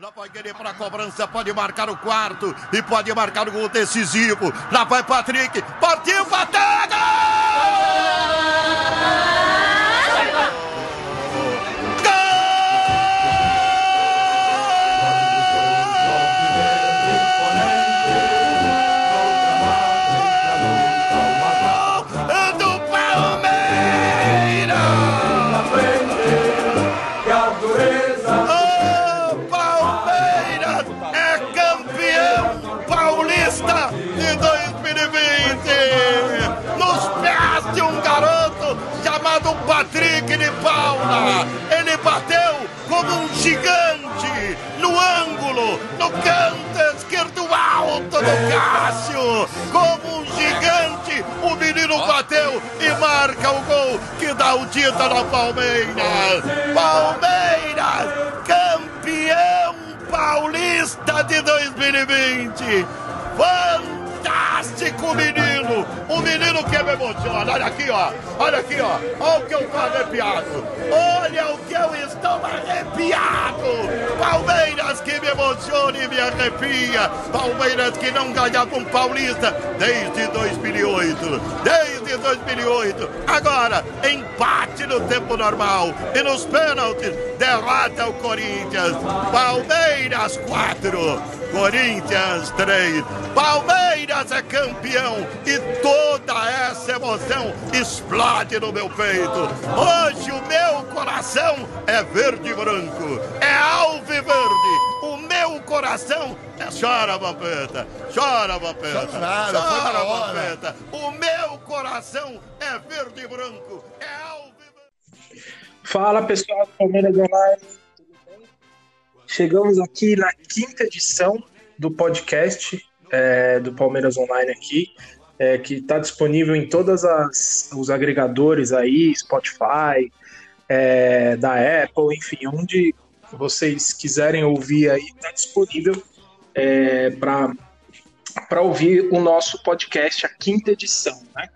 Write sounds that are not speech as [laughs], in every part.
Já pode querer para a cobrança, pode marcar o quarto e pode marcar o gol decisivo. Lá vai Patrick, partiu, bateu! No canto esquerdo alto do Cássio. Como um gigante, o menino bateu e marca o gol que dá o título ao Palmeiras. Palmeiras, campeão paulista de 2020. Fantástico menino, um menino que me emociona. Olha aqui, ó, olha aqui, ó, olha o que eu estou arrepiado. Olha o que eu estou arrepiado. Palmeiras que me emociona e me arrepia. Palmeiras que não ganhava um paulista desde 2008. Desde 2008. Agora, empate no tempo normal e nos pênaltis, derrota o Corinthians. Palmeiras 4. Corinthians 3. Palmeiras é campeão e toda essa emoção explode no meu peito. Hoje o meu coração é verde e branco, é alviverde. O meu coração é chora, Vampeta, chora, Vampeta, chora, chora Vampeta. O meu coração é verde e branco, é alviverde. Fala pessoal do Palmeiras Online Chegamos aqui na quinta edição do podcast é, do Palmeiras Online aqui, é, que está disponível em todos os agregadores aí, Spotify, é, da Apple, enfim, onde vocês quiserem ouvir aí, está disponível é, para ouvir o nosso podcast, a quinta edição, né?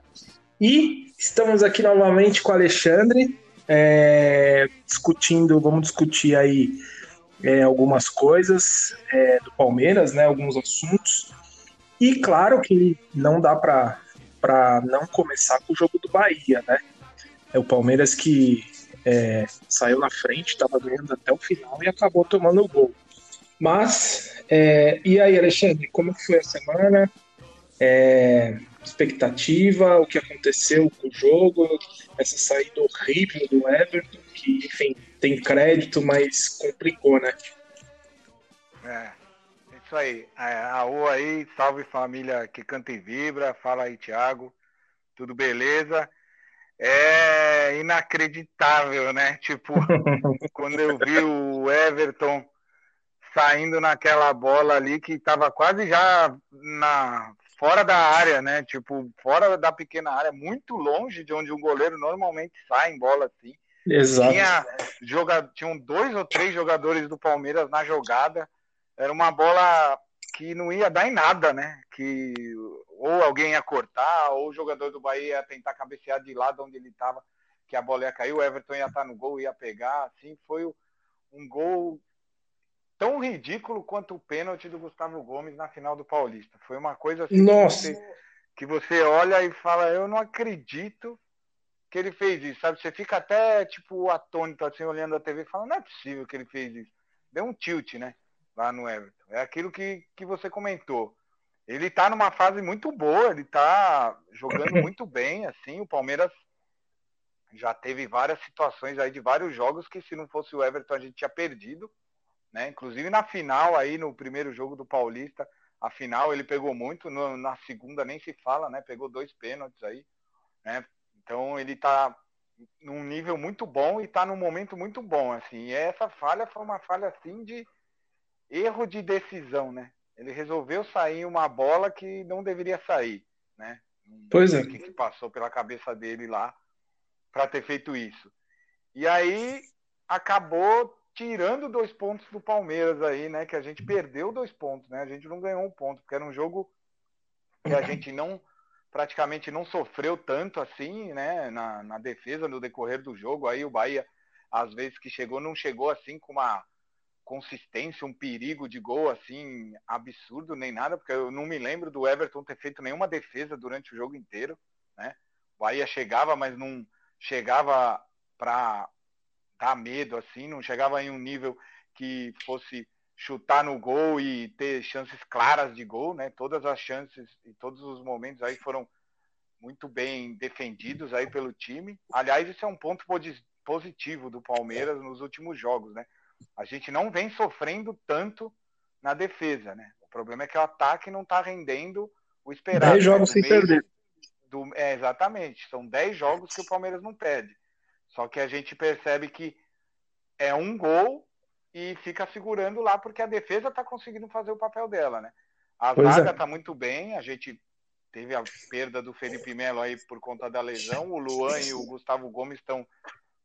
E estamos aqui novamente com o Alexandre, é, discutindo, vamos discutir aí é, algumas coisas é, do Palmeiras, né, alguns assuntos. E claro que não dá para não começar com o jogo do Bahia, né? É o Palmeiras que é, saiu na frente, estava ganhando até o final e acabou tomando o gol. Mas, é, e aí, Alexandre, como foi a semana? É, expectativa, o que aconteceu com o jogo, essa saída horrível do Everton, que, enfim, tem crédito, mas complicou, né? É, isso aí. É, a rua aí, salve família que canta e vibra, fala aí, Thiago. Tudo beleza? É inacreditável, né? Tipo, [laughs] quando eu vi o Everton saindo naquela bola ali que estava quase já na fora da área, né? Tipo, fora da pequena área, muito longe de onde um goleiro normalmente sai em bola assim. Exato. Tinha, joga, tinham dois ou três jogadores do Palmeiras na jogada. Era uma bola que não ia dar em nada, né? Que ou alguém ia cortar, ou o jogador do Bahia ia tentar cabecear de lado onde ele estava, que a bola ia cair, o Everton ia estar no gol, ia pegar. Assim, foi um gol tão ridículo quanto o pênalti do Gustavo Gomes na final do Paulista. Foi uma coisa assim Nossa. Que, você, que você olha e fala, eu não acredito que ele fez isso, sabe? Você fica até, tipo, atônito, assim, olhando a TV e fala, não é possível que ele fez isso. Deu um tilt, né? Lá no Everton. É aquilo que, que você comentou. Ele tá numa fase muito boa, ele tá jogando [coughs] muito bem, assim, o Palmeiras já teve várias situações aí de vários jogos que se não fosse o Everton a gente tinha perdido, né? Inclusive na final aí, no primeiro jogo do Paulista, a final ele pegou muito, no, na segunda nem se fala, né? Pegou dois pênaltis aí, né? Então ele está num nível muito bom e está num momento muito bom, assim. E essa falha foi uma falha assim de erro de decisão, né? Ele resolveu sair uma bola que não deveria sair, né? Pois é. O que passou pela cabeça dele lá para ter feito isso. E aí acabou tirando dois pontos do Palmeiras aí, né? Que a gente perdeu dois pontos, né? A gente não ganhou um ponto, porque era um jogo que a gente não praticamente não sofreu tanto assim, né, na, na, defesa no decorrer do jogo. Aí o Bahia, às vezes que chegou, não chegou assim com uma consistência, um perigo de gol assim absurdo nem nada, porque eu não me lembro do Everton ter feito nenhuma defesa durante o jogo inteiro, né? O Bahia chegava, mas não chegava para dar medo assim, não chegava em um nível que fosse chutar no gol e ter chances claras de gol, né? Todas as chances e todos os momentos aí foram muito bem defendidos aí pelo time. Aliás, isso é um ponto positivo do Palmeiras nos últimos jogos, né? A gente não vem sofrendo tanto na defesa, né? O problema é que o ataque não está rendendo o esperado. 10 jogos né? sem perder. Do, é, exatamente. São 10 jogos que o Palmeiras não perde. Só que a gente percebe que é um gol e fica segurando lá porque a defesa está conseguindo fazer o papel dela, né? A pois zaga está é. muito bem, a gente teve a perda do Felipe Melo aí por conta da lesão, o Luan e o Gustavo Gomes estão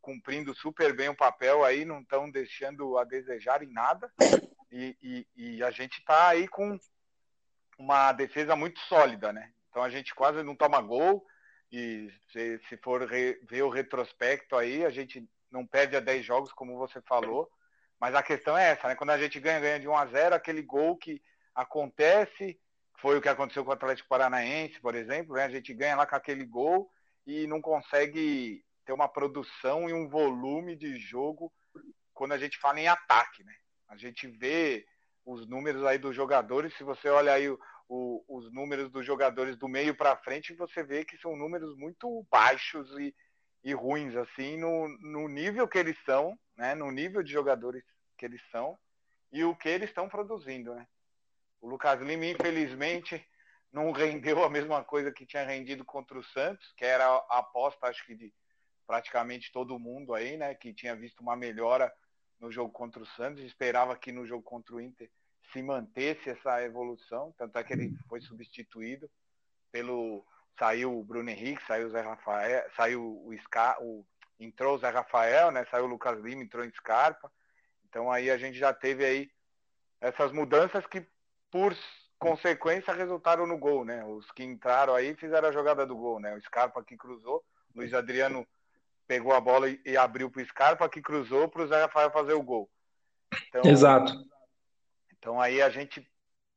cumprindo super bem o papel aí, não estão deixando a desejar em nada. E, e, e a gente está aí com uma defesa muito sólida, né? Então a gente quase não toma gol. E se, se for re, ver o retrospecto aí, a gente não perde a 10 jogos, como você falou. Mas a questão é essa, né? Quando a gente ganha, ganha de 1 a 0 aquele gol que acontece, foi o que aconteceu com o Atlético Paranaense, por exemplo, né? A gente ganha lá com aquele gol e não consegue ter uma produção e um volume de jogo quando a gente fala em ataque, né? A gente vê os números aí dos jogadores, se você olha aí o, o, os números dos jogadores do meio para frente, você vê que são números muito baixos e, e ruins, assim, no, no nível que eles são, né? No nível de jogadores que eles são e o que eles estão produzindo, né? O Lucas Lima, infelizmente, não [laughs] rendeu a mesma coisa que tinha rendido contra o Santos, que era a aposta, acho que, de praticamente todo mundo aí, né, que tinha visto uma melhora no jogo contra o Santos, esperava que no jogo contra o Inter se mantesse essa evolução, tanto é que ele foi substituído pelo saiu o Bruno Henrique, saiu o Zé Rafael, saiu o Scar, o entrou o Zé Rafael, né, saiu o Lucas Lima, entrou em Scarpa. Então aí a gente já teve aí essas mudanças que por consequência resultaram no gol, né? Os que entraram aí fizeram a jogada do gol, né? O Scarpa que cruzou, Luiz Adriano pegou a bola e, e abriu para o Scarpa, que cruzou para o Zé Rafael fazer o gol. Então, Exato. Então aí a gente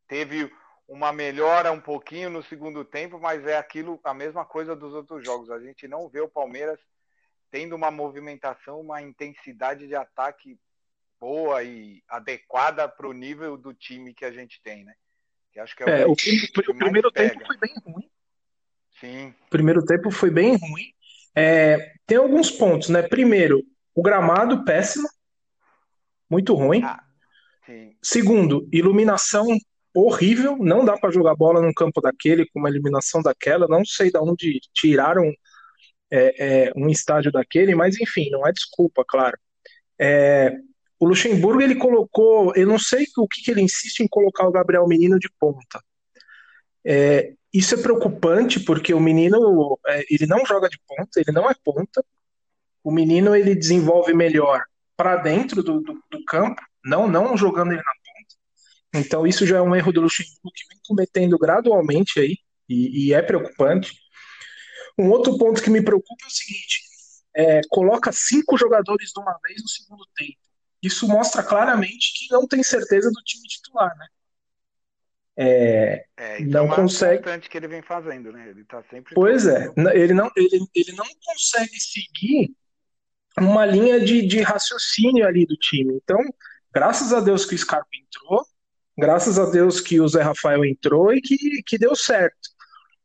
teve uma melhora um pouquinho no segundo tempo, mas é aquilo, a mesma coisa dos outros jogos. A gente não vê o Palmeiras tendo uma movimentação, uma intensidade de ataque boa e adequada para o nível do time que a gente tem, né? Que acho que é, é o, o, primeiro tempo foi bem ruim. Sim. O primeiro tempo foi bem ruim. É, tem alguns pontos, né? Primeiro, o gramado péssimo, muito ruim. Ah, Segundo, iluminação horrível, não dá para jogar bola num campo daquele com uma iluminação daquela. Não sei de onde tiraram é, é, um estádio daquele, mas enfim, não é desculpa, claro. É, o Luxemburgo ele colocou, eu não sei o que, que ele insiste em colocar o Gabriel Menino de ponta. É, isso é preocupante porque o menino é, ele não joga de ponta, ele não é ponta. O menino ele desenvolve melhor para dentro do, do, do, campo, não não jogando ele na ponta. Então isso já é um erro do Luxemburgo que vem cometendo gradualmente aí e, e é preocupante. Um outro ponto que me preocupa é o seguinte: é, coloca cinco jogadores de uma vez no segundo tempo. Isso mostra claramente que não tem certeza do time titular, né? É, é não é consegue. que ele vem fazendo, né? Ele tá sempre. Pois é, ele não, ele, ele não consegue seguir uma linha de, de raciocínio ali do time. Então, graças a Deus que o Scarpa entrou, graças a Deus que o Zé Rafael entrou e que, que deu certo.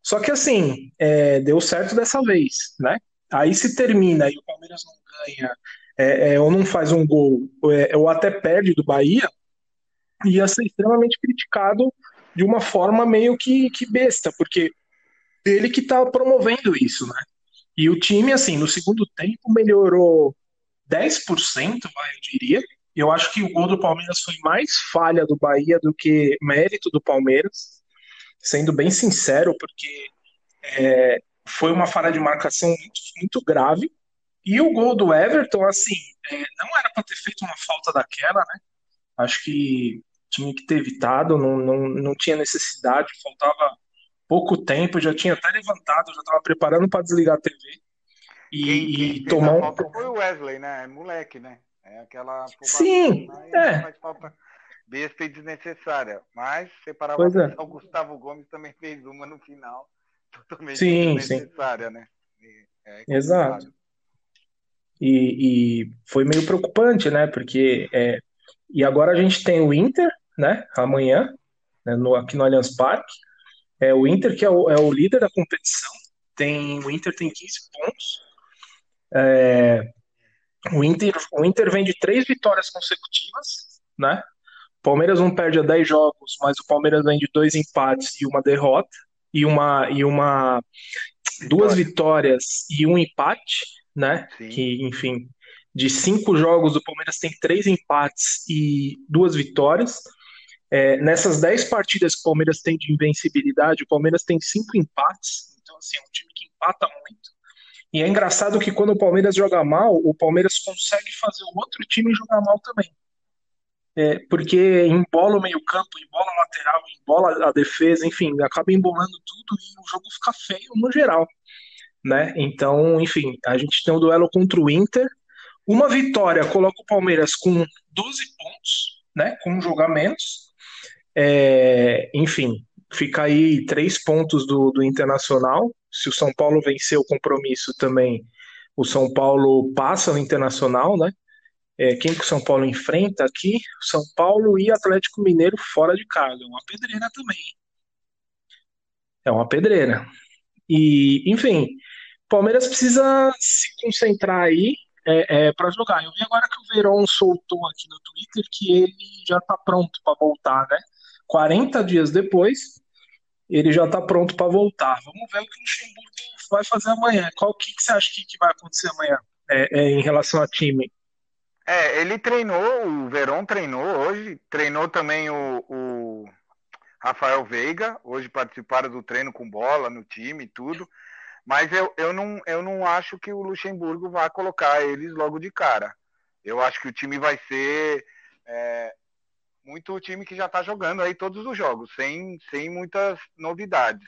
Só que assim, é, deu certo dessa vez, né? Aí se termina e o Palmeiras não ganha, é, é, ou não faz um gol, ou, é, ou até perde do Bahia, ia ser extremamente criticado de uma forma meio que, que besta, porque ele que está promovendo isso, né? E o time, assim, no segundo tempo melhorou 10%, eu diria. Eu acho que o gol do Palmeiras foi mais falha do Bahia do que mérito do Palmeiras, sendo bem sincero, porque é, foi uma falha de marcação muito, muito grave. E o gol do Everton, assim, é, não era para ter feito uma falta daquela, né? Acho que tinha que ter evitado, não, não, não tinha necessidade, faltava pouco tempo, já tinha até levantado, já estava preparando para desligar a TV. E, quem, quem e tomar um. Foi o Wesley, né? É moleque, né? É aquela Sim, é. faz falta besta e desnecessária. Mas separar é. o Gustavo Gomes também [laughs] fez uma no final totalmente sim, desnecessária, sim. né? É Exato. E, e, foi meio preocupante, né? Porque é, e agora a gente tem o Inter, né? Amanhã, né, no, aqui no Allianz Parque. É o Inter que é o, é o líder da competição. Tem o Inter tem 15 pontos. É, o Inter o Inter vem de três vitórias consecutivas, né? O Palmeiras não perde a 10 jogos, mas o Palmeiras vem de dois empates e uma derrota e uma e uma duas vitórias e um empate, né? Sim. Que, enfim, de cinco jogos, o Palmeiras tem três empates e duas vitórias. É, nessas dez partidas que o Palmeiras tem de invencibilidade, o Palmeiras tem cinco empates. Então, assim, é um time que empata muito. E é engraçado que quando o Palmeiras joga mal, o Palmeiras consegue fazer o outro time jogar mal também. É, porque embola o meio-campo, embola a lateral, embola a defesa, enfim, acaba embolando tudo e o jogo fica feio no geral né? Então, enfim, a gente tem um duelo contra o Inter. Uma vitória coloca o Palmeiras com 12 pontos, né? Com um jogo a menos. É, enfim, fica aí três pontos do, do Internacional. Se o São Paulo vencer o compromisso também, o São Paulo passa o Internacional, né? É, quem que o São Paulo enfrenta aqui? São Paulo e Atlético Mineiro fora de casa. É uma pedreira também. É uma pedreira. E, enfim, Palmeiras precisa se concentrar aí é, é, para jogar. Eu vi agora que o Verón soltou aqui no Twitter que ele já está pronto para voltar, né? 40 dias depois, ele já está pronto para voltar. Vamos ver o que o Luxemburgo vai fazer amanhã. Qual que, que você acha que, que vai acontecer amanhã é, é, em relação a time? É, ele treinou, o Verón treinou hoje, treinou também o, o Rafael Veiga, hoje participaram do treino com bola no time e tudo. Mas eu, eu, não, eu não acho que o Luxemburgo vai colocar eles logo de cara. Eu acho que o time vai ser é, muito time que já está jogando aí todos os jogos, sem, sem muitas novidades.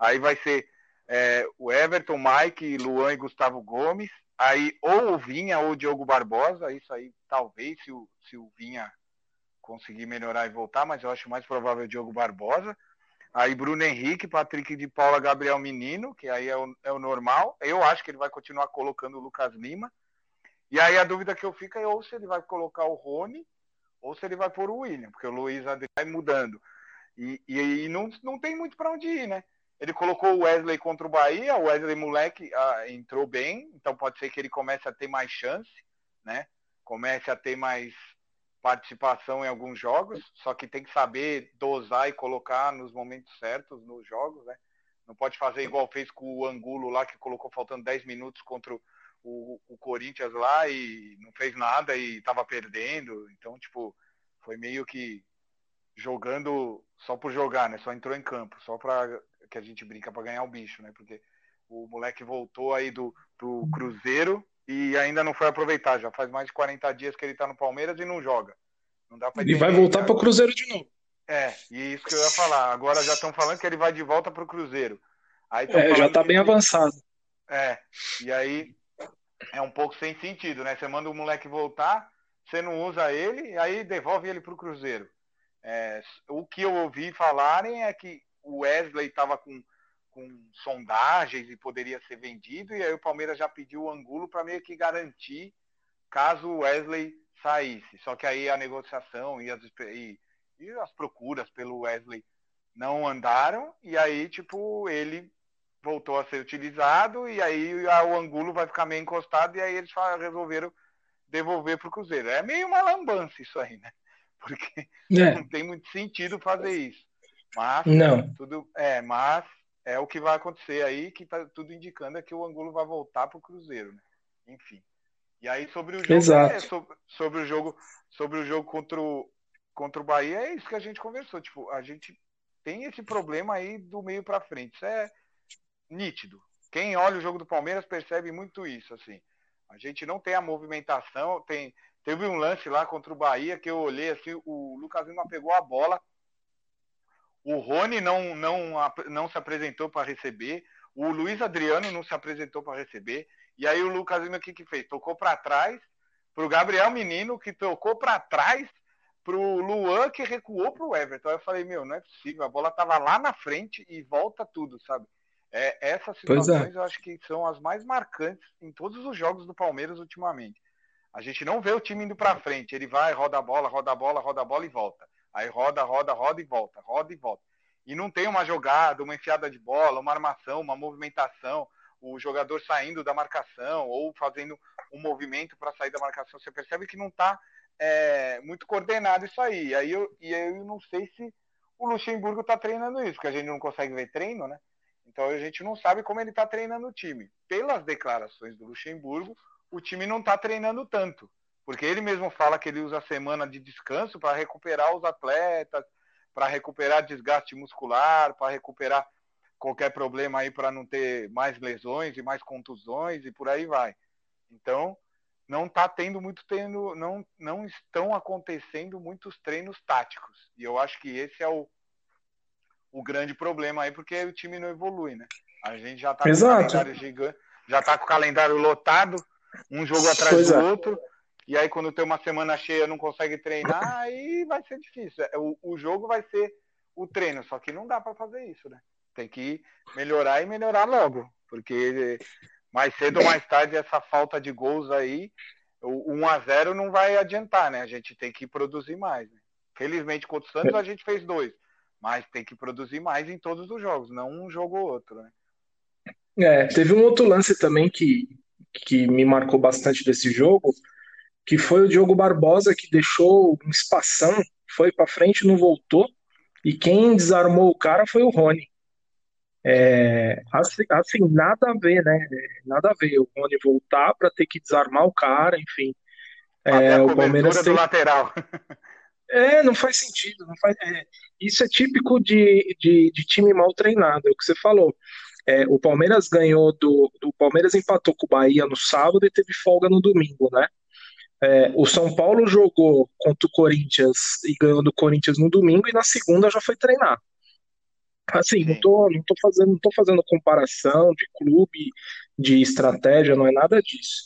Aí vai ser é, o Everton, Mike, Luan e Gustavo Gomes. Aí ou o Vinha ou o Diogo Barbosa. Isso aí talvez se o, se o Vinha conseguir melhorar e voltar, mas eu acho mais provável o Diogo Barbosa. Aí Bruno Henrique, Patrick de Paula, Gabriel Menino, que aí é o, é o normal. Eu acho que ele vai continuar colocando o Lucas Lima. E aí a dúvida que eu fico é ou se ele vai colocar o Rony ou se ele vai pôr o William, porque o Luiz vai mudando. E, e, e não, não tem muito para onde ir, né? Ele colocou o Wesley contra o Bahia, o Wesley moleque ah, entrou bem, então pode ser que ele comece a ter mais chance, né? Comece a ter mais participação em alguns jogos, só que tem que saber dosar e colocar nos momentos certos nos jogos, né? Não pode fazer igual fez com o Angulo lá, que colocou faltando 10 minutos contra o, o Corinthians lá e não fez nada e estava perdendo. Então, tipo, foi meio que jogando só por jogar, né? Só entrou em campo, só para que a gente brinca para ganhar o bicho, né? Porque o moleque voltou aí do, do Cruzeiro e ainda não foi aproveitar. Já faz mais de 40 dias que ele está no Palmeiras e não joga. Não dá ele vai voltar para o Cruzeiro de novo. É, e isso que eu ia falar. Agora já estão falando que ele vai de volta para o Cruzeiro. Aí é, já está bem avançado. É, e aí é um pouco sem sentido, né? Você manda o moleque voltar, você não usa ele, aí devolve ele para o Cruzeiro. É, o que eu ouvi falarem é que o Wesley estava com com sondagens e poderia ser vendido, e aí o Palmeiras já pediu o Angulo para meio que garantir caso o Wesley saísse. Só que aí a negociação e as, e, e as procuras pelo Wesley não andaram, e aí, tipo, ele voltou a ser utilizado, e aí o Angulo vai ficar meio encostado, e aí eles resolveram devolver para o Cruzeiro. É meio uma lambança isso aí, né? [laughs] Porque é. não tem muito sentido fazer isso. Mas, não. Tudo, é, mas é o que vai acontecer aí, que tá tudo indicando é que o Angulo vai voltar para o Cruzeiro, né? Enfim. E aí sobre o jogo. É, sobre, sobre, o jogo, sobre o jogo contra o, contra o Bahia, é isso que a gente conversou. Tipo, a gente tem esse problema aí do meio para frente. Isso é nítido. Quem olha o jogo do Palmeiras percebe muito isso, assim. A gente não tem a movimentação, tem teve um lance lá contra o Bahia que eu olhei assim, o Lucas Lima pegou a bola, o Rony não, não, não se apresentou para receber. O Luiz Adriano não se apresentou para receber. E aí o Lucas Lima o que, que fez? Tocou para trás pro Gabriel Menino, que tocou para trás, pro Luan, que recuou pro Everton. Aí eu falei, meu, não é possível, a bola tava lá na frente e volta tudo, sabe? É, essas é. situações é. eu acho que são as mais marcantes em todos os jogos do Palmeiras ultimamente. A gente não vê o time indo para frente, ele vai, roda a bola, roda a bola, roda a bola e volta. Aí roda, roda, roda e volta, roda e volta. E não tem uma jogada, uma enfiada de bola, uma armação, uma movimentação, o jogador saindo da marcação ou fazendo um movimento para sair da marcação. Você percebe que não está é, muito coordenado isso aí. Aí eu, e eu não sei se o Luxemburgo está treinando isso, porque a gente não consegue ver treino, né? Então a gente não sabe como ele está treinando o time. Pelas declarações do Luxemburgo, o time não está treinando tanto. Porque ele mesmo fala que ele usa a semana de descanso para recuperar os atletas, para recuperar desgaste muscular, para recuperar qualquer problema aí para não ter mais lesões e mais contusões e por aí vai. Então, não está tendo muito não, não estão acontecendo muitos treinos táticos. E eu acho que esse é o, o grande problema aí, porque o time não evolui, né? A gente já está com o calendário gigante, já está com o calendário lotado, um jogo atrás pois do é. outro, e aí quando tem uma semana cheia não consegue treinar, [laughs] aí vai ser difícil. É, o, o jogo vai ser o treino, só que não dá para fazer isso, né? Tem que melhorar e melhorar logo, porque mais cedo ou mais tarde essa falta de gols aí, o 1 a 0 não vai adiantar, né? A gente tem que produzir mais. Né? Felizmente contra o Santos a gente fez dois mas tem que produzir mais em todos os jogos, não um jogo ou outro, né? É, teve um outro lance também que, que me marcou bastante desse jogo, que foi o Diogo Barbosa que deixou um espação, foi para frente, não voltou, e quem desarmou o cara foi o Rony. É, assim, assim, nada a ver, né? Nada a ver o Rony voltar para ter que desarmar o cara, enfim. É, o Palmeiras tem... lateral. [laughs] É, não faz sentido. Não faz, é, isso é típico de, de, de, time mal treinado, é o que você falou. É, o Palmeiras ganhou do. O Palmeiras empatou com o Bahia no sábado e teve folga no domingo, né? É, o São Paulo jogou contra o Corinthians e ganhou do Corinthians no domingo e na segunda já foi treinar. Assim, não tô, não tô fazendo, não tô fazendo comparação de clube, de estratégia, não é nada disso.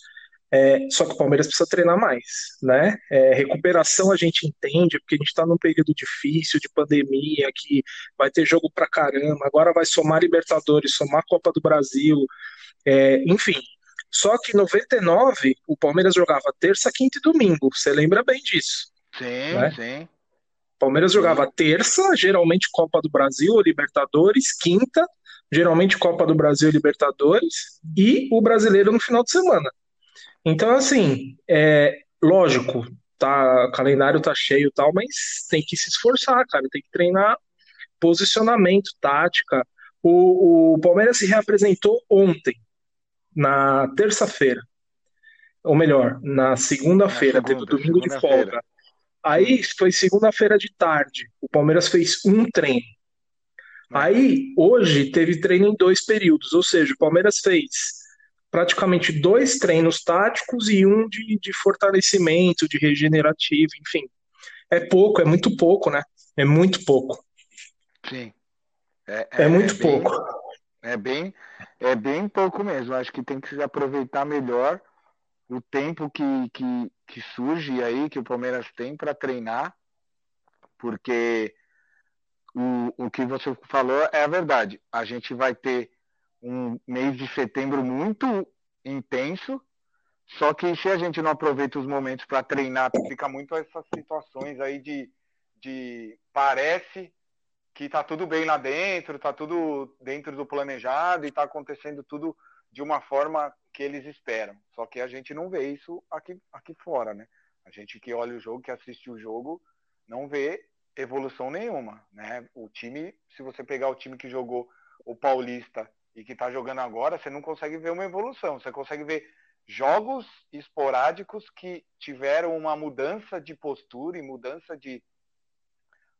É, só que o Palmeiras precisa treinar mais, né? É, recuperação a gente entende, porque a gente está num período difícil de pandemia, que vai ter jogo pra caramba, agora vai somar Libertadores, somar Copa do Brasil, é, enfim. Só que em 99 o Palmeiras jogava terça, quinta e domingo. Você lembra bem disso? Sim, né? sim. Palmeiras jogava terça, geralmente Copa do Brasil ou Libertadores, quinta, geralmente Copa do Brasil e Libertadores, e o brasileiro no final de semana. Então, assim, é lógico, tá, o calendário tá cheio e tal, mas tem que se esforçar, cara, tem que treinar posicionamento, tática. O, o Palmeiras se reapresentou ontem, na terça-feira, ou melhor, na segunda-feira, teve o domingo de folga. Aí foi segunda-feira de tarde, o Palmeiras fez um treino. Aí, hoje, teve treino em dois períodos, ou seja, o Palmeiras fez praticamente dois treinos táticos e um de, de fortalecimento, de regenerativo, enfim. É pouco, é muito pouco, né? É muito pouco. Sim. É, é, é muito é bem, pouco. É bem, é bem pouco mesmo. Acho que tem que se aproveitar melhor o tempo que, que, que surge aí, que o Palmeiras tem para treinar, porque o, o que você falou é a verdade. A gente vai ter um mês de setembro muito intenso. Só que se a gente não aproveita os momentos para treinar, fica muito essas situações aí de, de parece que tá tudo bem lá dentro, tá tudo dentro do planejado e tá acontecendo tudo de uma forma que eles esperam. Só que a gente não vê isso aqui, aqui fora, né? A gente que olha o jogo, que assiste o jogo, não vê evolução nenhuma, né? O time, se você pegar o time que jogou o Paulista e que está jogando agora, você não consegue ver uma evolução. Você consegue ver jogos esporádicos que tiveram uma mudança de postura e mudança de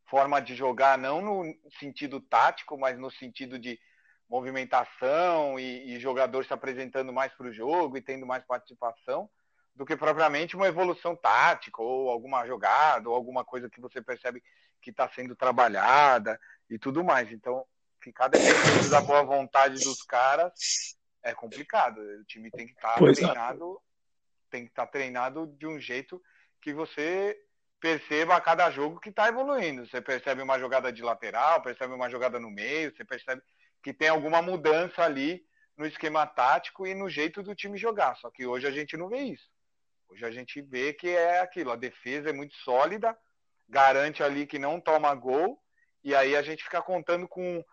forma de jogar, não no sentido tático, mas no sentido de movimentação e, e jogador se apresentando mais para o jogo e tendo mais participação, do que propriamente uma evolução tática ou alguma jogada ou alguma coisa que você percebe que está sendo trabalhada e tudo mais. Então, ficar dependendo da boa vontade dos caras é complicado. O time tem que estar tá treinado tem que estar tá treinado de um jeito que você perceba a cada jogo que está evoluindo. Você percebe uma jogada de lateral, percebe uma jogada no meio, você percebe que tem alguma mudança ali no esquema tático e no jeito do time jogar. Só que hoje a gente não vê isso. Hoje a gente vê que é aquilo, a defesa é muito sólida, garante ali que não toma gol, e aí a gente fica contando com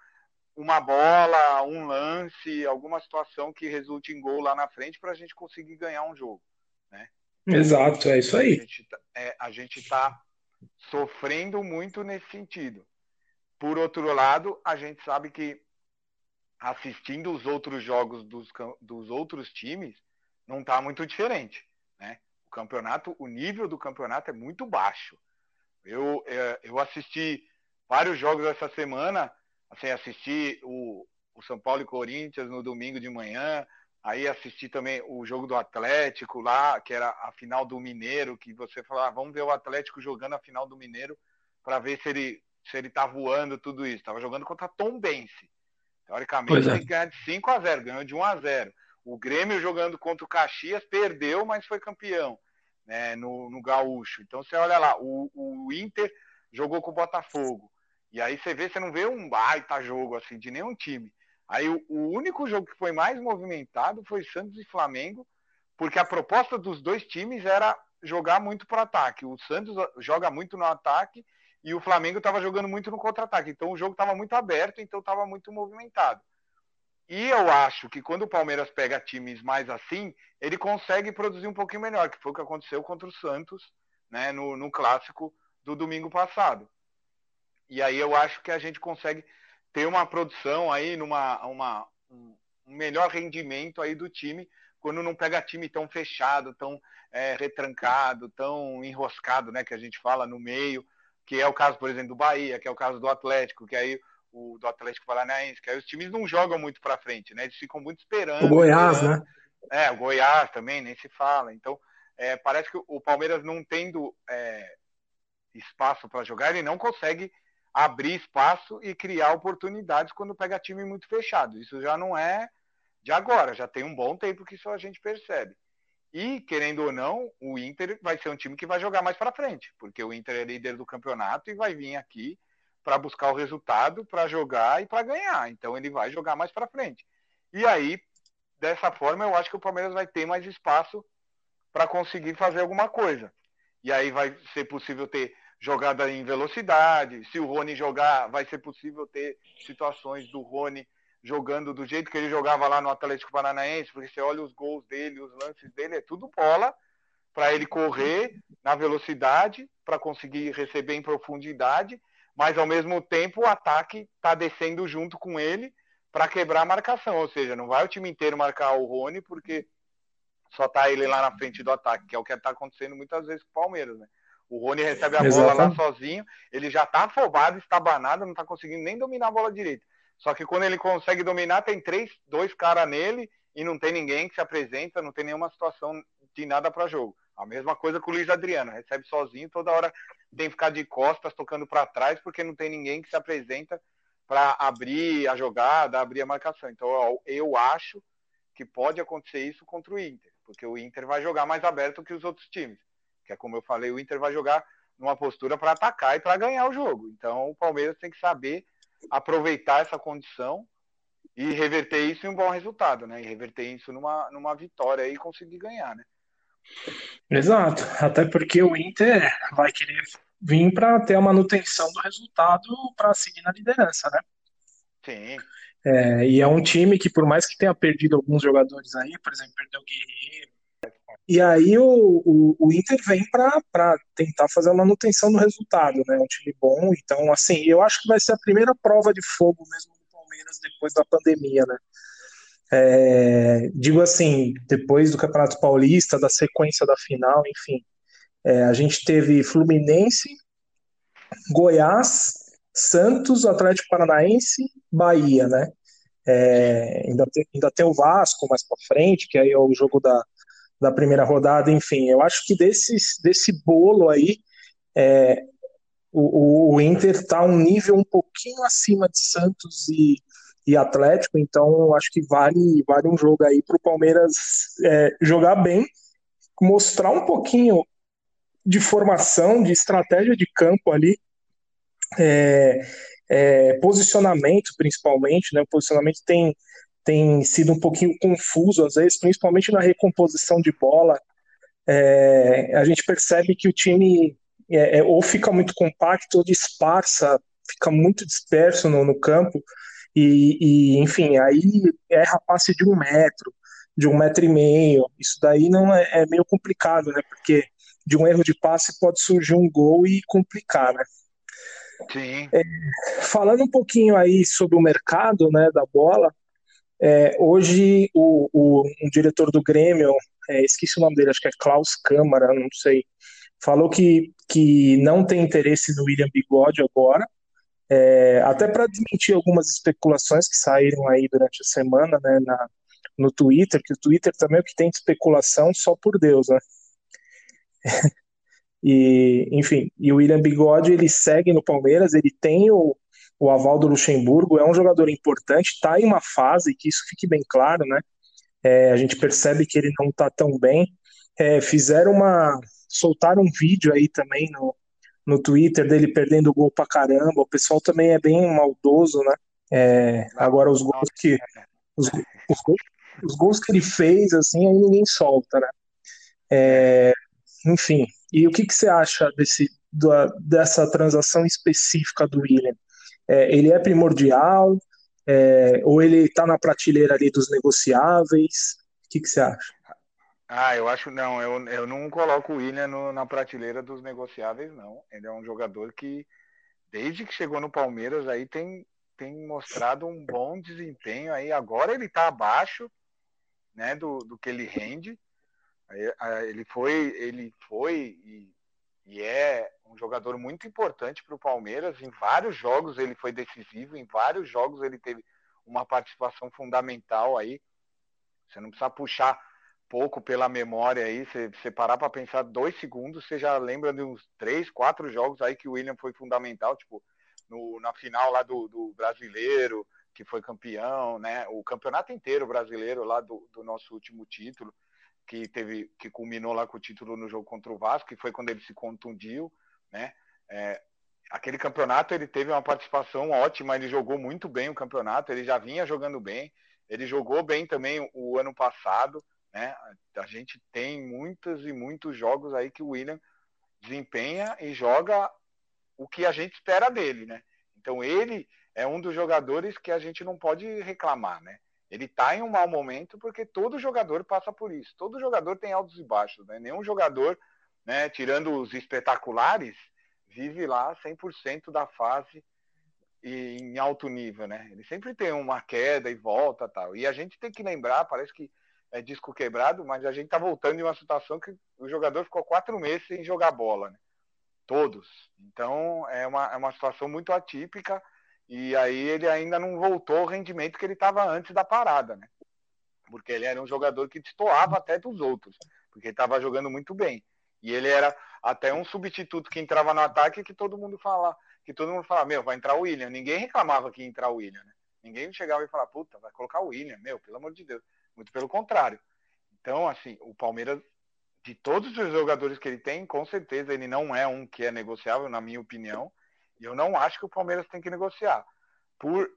uma bola, um lance, alguma situação que resulte em gol lá na frente para a gente conseguir ganhar um jogo. Né? Exato, é isso aí. A gente, tá, é, a gente está sofrendo muito nesse sentido. Por outro lado, a gente sabe que assistindo os outros jogos dos, dos outros times, não está muito diferente. Né? O campeonato, o nível do campeonato é muito baixo. Eu, é, eu assisti vários jogos essa semana, assim, assisti o, o São Paulo e Corinthians no domingo de manhã, Aí assisti também o jogo do Atlético lá, que era a final do Mineiro, que você falou, ah, vamos ver o Atlético jogando a final do Mineiro para ver se ele se ele tá voando tudo isso. Tava jogando contra Tom Bense. Teoricamente é. tem que ganhar de 5 a 0, ganhou de 1 a 0. O Grêmio jogando contra o Caxias perdeu, mas foi campeão, né, no, no Gaúcho. Então você olha lá, o, o Inter jogou com o Botafogo. E aí você vê, você não vê um baita jogo assim de nenhum time. Aí o, o único jogo que foi mais movimentado foi Santos e Flamengo, porque a proposta dos dois times era jogar muito para ataque. O Santos joga muito no ataque e o Flamengo estava jogando muito no contra-ataque. Então o jogo estava muito aberto, então estava muito movimentado. E eu acho que quando o Palmeiras pega times mais assim, ele consegue produzir um pouquinho melhor, que foi o que aconteceu contra o Santos, né, no, no clássico do domingo passado. E aí eu acho que a gente consegue ter uma produção aí, numa uma, um melhor rendimento aí do time, quando não pega time tão fechado, tão é, retrancado, tão enroscado, né, que a gente fala no meio, que é o caso, por exemplo, do Bahia, que é o caso do Atlético, que aí o do Atlético Paranaense, que aí os times não jogam muito para frente, né? Eles ficam muito esperando. O Goiás, esperando. né? É, o Goiás também, nem se fala. Então, é, parece que o Palmeiras não tendo é, espaço para jogar, ele não consegue abrir espaço e criar oportunidades quando pega time muito fechado. Isso já não é de agora, já tem um bom tempo que isso a gente percebe. E, querendo ou não, o Inter vai ser um time que vai jogar mais para frente, porque o Inter é líder do campeonato e vai vir aqui para buscar o resultado, para jogar e para ganhar. Então ele vai jogar mais para frente. E aí, dessa forma, eu acho que o Palmeiras vai ter mais espaço para conseguir fazer alguma coisa. E aí vai ser possível ter jogada em velocidade. Se o Rony jogar, vai ser possível ter situações do Rony jogando do jeito que ele jogava lá no Atlético Paranaense, porque você olha os gols dele, os lances dele, é tudo bola para ele correr na velocidade, para conseguir receber em profundidade, mas ao mesmo tempo o ataque está descendo junto com ele para quebrar a marcação, ou seja, não vai o time inteiro marcar o Rony porque só tá ele lá na frente do ataque, que é o que está acontecendo muitas vezes com o Palmeiras, né? O Rony recebe a Exatamente. bola lá sozinho, ele já tá afobado, estabanado, não tá conseguindo nem dominar a bola direito. Só que quando ele consegue dominar, tem três, dois caras nele e não tem ninguém que se apresenta, não tem nenhuma situação de nada para jogo. A mesma coisa com o Luiz Adriano, recebe sozinho, toda hora tem que ficar de costas, tocando para trás, porque não tem ninguém que se apresenta para abrir a jogada, abrir a marcação. Então eu acho que pode acontecer isso contra o Inter, porque o Inter vai jogar mais aberto que os outros times que é como eu falei, o Inter vai jogar numa postura para atacar e para ganhar o jogo. Então o Palmeiras tem que saber aproveitar essa condição e reverter isso em um bom resultado, né? E reverter isso numa, numa vitória e conseguir ganhar, né? Exato, até porque o Inter vai querer vir para ter a manutenção do resultado para seguir na liderança, né? Sim. É, e é um time que, por mais que tenha perdido alguns jogadores aí, por exemplo, perdeu o Guerreiro, e aí o, o, o Inter vem para tentar fazer a manutenção do resultado, né? Um time bom. Então, assim, eu acho que vai ser a primeira prova de fogo mesmo do Palmeiras depois da pandemia, né? É, digo assim, depois do Campeonato Paulista, da sequência da final, enfim. É, a gente teve Fluminense, Goiás, Santos, Atlético Paranaense, Bahia, né? É, ainda, tem, ainda tem o Vasco mais para frente, que aí é o jogo da, da primeira rodada, enfim, eu acho que desses, desse bolo aí, é, o, o Inter está um nível um pouquinho acima de Santos e, e Atlético, então eu acho que vale, vale um jogo aí para o Palmeiras é, jogar bem mostrar um pouquinho de formação, de estratégia de campo ali, é, é, posicionamento principalmente, né? O posicionamento tem, tem sido um pouquinho confuso às vezes, principalmente na recomposição de bola. É, a gente percebe que o time é, é, ou fica muito compacto ou disfarça, fica muito disperso no, no campo. E, e, enfim, aí erra passe de um metro, de um metro e meio. Isso daí não é, é meio complicado, né? Porque de um erro de passe pode surgir um gol e complicar, né? Sim. É, falando um pouquinho aí sobre o mercado né, da bola, é, hoje o, o um diretor do Grêmio, é, esqueci o nome dele, acho que é Klaus Câmara, não sei, falou que, que não tem interesse no William Bigode agora, é, até para desmentir algumas especulações que saíram aí durante a semana né, na, no Twitter, que o Twitter também é o que tem de especulação só por Deus, né? [laughs] E, enfim, e o William Bigode ele segue no Palmeiras, ele tem o, o aval do Luxemburgo, é um jogador importante, está em uma fase, que isso fique bem claro, né? É, a gente percebe que ele não está tão bem. É, fizeram uma. soltaram um vídeo aí também no, no Twitter dele perdendo gol pra caramba. O pessoal também é bem maldoso, né? É, agora os gols que. Os, os, gols, os, gols que ele fez, assim, aí ninguém solta, né? É, enfim, e o que, que você acha desse, da, dessa transação específica do William? É, ele é primordial? É, ou ele está na prateleira ali dos negociáveis? O que, que você acha? Ah, eu acho não, eu, eu não coloco o William no, na prateleira dos negociáveis, não. Ele é um jogador que, desde que chegou no Palmeiras, aí tem, tem mostrado um bom desempenho aí. Agora ele está abaixo né, do, do que ele rende, ele foi, ele foi e, e é um jogador muito importante para o Palmeiras. Em vários jogos ele foi decisivo, em vários jogos ele teve uma participação fundamental aí. Você não precisa puxar pouco pela memória aí, você, você parar para pensar dois segundos, você já lembra de uns três, quatro jogos aí que o William foi fundamental, tipo no, na final lá do, do brasileiro, que foi campeão, né? O campeonato inteiro brasileiro lá do, do nosso último título que teve que culminou lá com o título no jogo contra o Vasco, que foi quando ele se contundiu, né? É, aquele campeonato ele teve uma participação ótima, ele jogou muito bem o campeonato, ele já vinha jogando bem, ele jogou bem também o ano passado, né? A gente tem muitos e muitos jogos aí que o William desempenha e joga o que a gente espera dele, né? Então ele é um dos jogadores que a gente não pode reclamar, né? Ele está em um mau momento porque todo jogador passa por isso. Todo jogador tem altos e baixos. Né? Nenhum jogador, né, tirando os espetaculares, vive lá 100% da fase e em alto nível. Né? Ele sempre tem uma queda e volta tal. E a gente tem que lembrar, parece que é disco quebrado, mas a gente está voltando de uma situação que o jogador ficou quatro meses sem jogar bola. Né? Todos. Então é uma, é uma situação muito atípica e aí ele ainda não voltou ao rendimento que ele estava antes da parada, né? Porque ele era um jogador que destoava até dos outros, porque estava jogando muito bem. E ele era até um substituto que entrava no ataque que todo mundo fala, que todo mundo fala, meu, vai entrar o William. Ninguém reclamava que ia entrar o William, né? Ninguém chegava e falava, puta, vai colocar o William, meu, pelo amor de Deus. Muito pelo contrário. Então, assim, o Palmeiras, de todos os jogadores que ele tem, com certeza ele não é um que é negociável, na minha opinião. E eu não acho que o Palmeiras tem que negociar. Por,